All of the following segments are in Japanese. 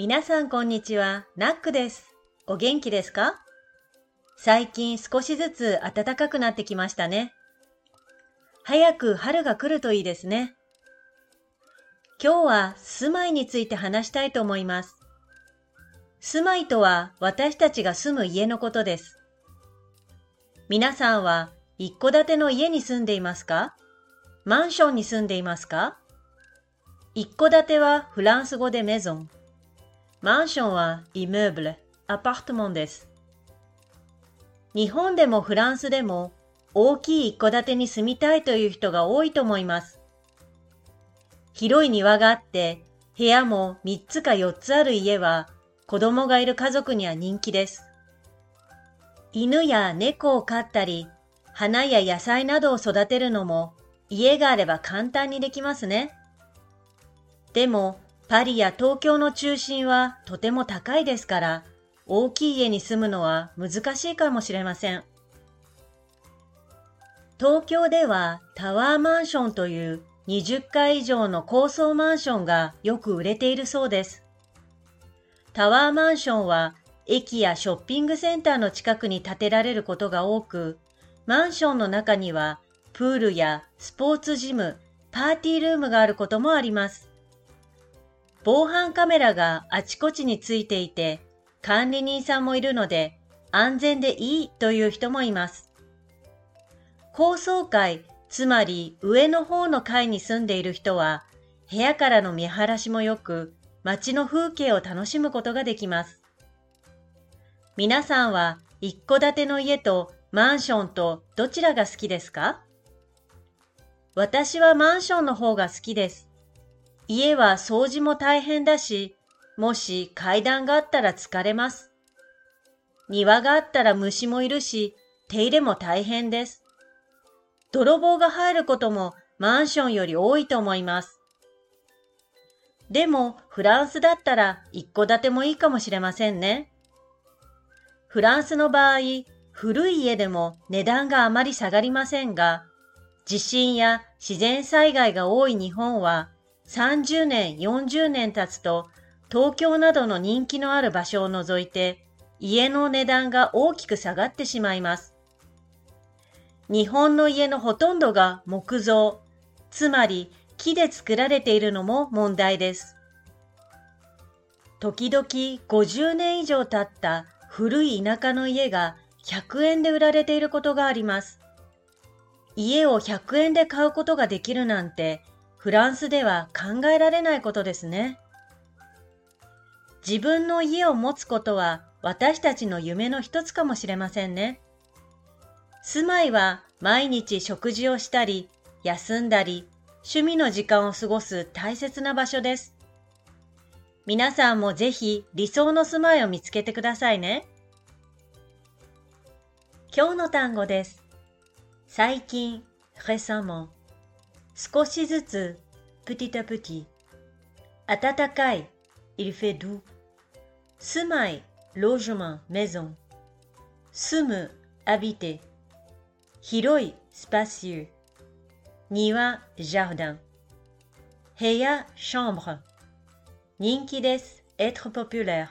皆さんこんにちは、ナックです。お元気ですか？最近少しずつ暖かくなってきましたね。早く春が来るといいですね。今日は住まいについて話したいと思います。住まいとは私たちが住む家のことです。皆さんは一戸建ての家に住んでいますか？マンションに住んでいますか？一戸建てはフランス語でメゾン。マンションはイメーブル、アパートモンです。日本でもフランスでも大きい一戸建てに住みたいという人が多いと思います。広い庭があって部屋も3つか4つある家は子供がいる家族には人気です。犬や猫を飼ったり花や野菜などを育てるのも家があれば簡単にできますね。でもパリや東京の中心はとても高いですから、大きい家に住むのは難しいかもしれません。東京ではタワーマンションという20階以上の高層マンションがよく売れているそうです。タワーマンションは駅やショッピングセンターの近くに建てられることが多く、マンションの中にはプールやスポーツジム、パーティールームがあることもあります。防犯カメラがあちこちについていて、管理人さんもいるので、安全でいいという人もいます。高層階、つまり上の方の階に住んでいる人は、部屋からの見晴らしも良く、街の風景を楽しむことができます。皆さんは一戸建ての家とマンションとどちらが好きですか？私はマンションの方が好きです。家は掃除も大変だし、もし階段があったら疲れます。庭があったら虫もいるし、手入れも大変です。泥棒が入ることもマンションより多いと思います。でも、フランスだったら一戸建てもいいかもしれませんね。フランスの場合、古い家でも値段があまり下がりませんが、地震や自然災害が多い日本は、30年、40年経つと、東京などの人気のある場所を除いて、家の値段が大きく下がってしまいます。日本の家のほとんどが木造、つまり木で作られているのも問題です。時々50年以上経った古い田舎の家が100円で売られていることがあります。家を100円で買うことができるなんて、フランスでは考えられないことですね。自分の家を持つことは私たちの夢の一つかもしれませんね。住まいは毎日食事をしたり、休んだり、趣味の時間を過ごす大切な場所です。皆さんもぜひ理想の住まいを見つけてくださいね。今日の単語です。最近、récemment。少しずつ、petit à petit。暖かい、il fait doux。住まい、logement, maison。住む、habiter。広い、spacieux。庭、jardin。部屋、chambre。人気です、être populaire。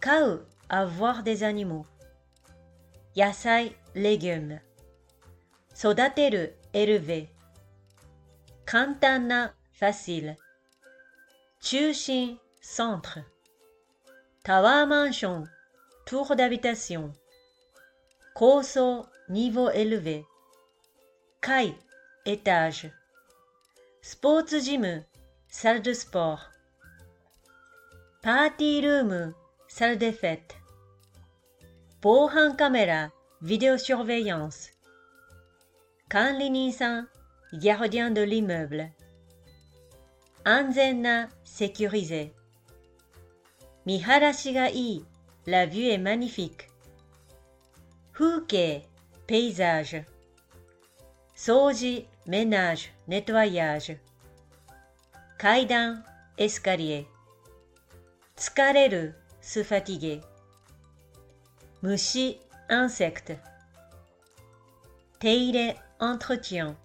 飼う、avoir des animaux。野菜、légumes。育てる、élever。 簡単な facile 中心 centre タワーマンション tour d'habitation 高層 niveau élevé 階 étage スポーツジム salle de sport パーティールーム salle de fête 防犯カメラ vidéosurveillance 管理人さん gardien de l'immeuble. Anzena sécurisé. Miharashi ga la vue est magnifique. Fuke, paysage. Soji, ménage, nettoyage. Kaidan, escalier. Tsukareru, se fatiguer. Mushi, insecte. Teire, entretien.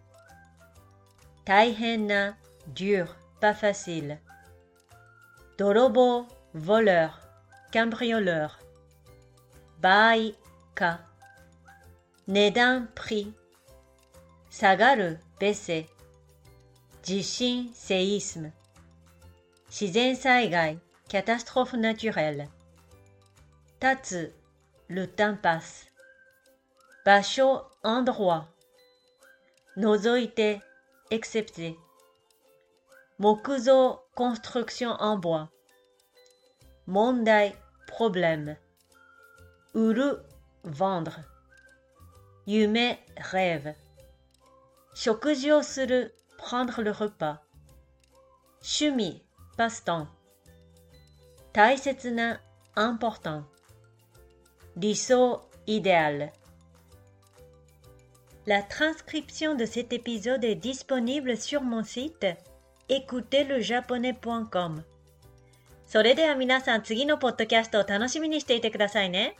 Taihena, dur, pas facile. Dorobo, voleur, cambrioleur. Bai, ka. Nedan, prix. Sagaru, baisser. Jishin, séisme. Shizen saigai, catastrophe naturelle. Tatsu, le temps passe. Basho, endroit. Nozoite, excepté Mokuzo construction en bois. Mondai problème. Uru vendre. Yume rêve. Shokuji suru prendre le repas. Shumi passe-temps. Taisetsuna important. Riso idéal. La transcription de cet épisode est disponible sur mon site écoutezlejaponais.com それでは皆さん次のポッドキャストを楽しみにしていてくださいね。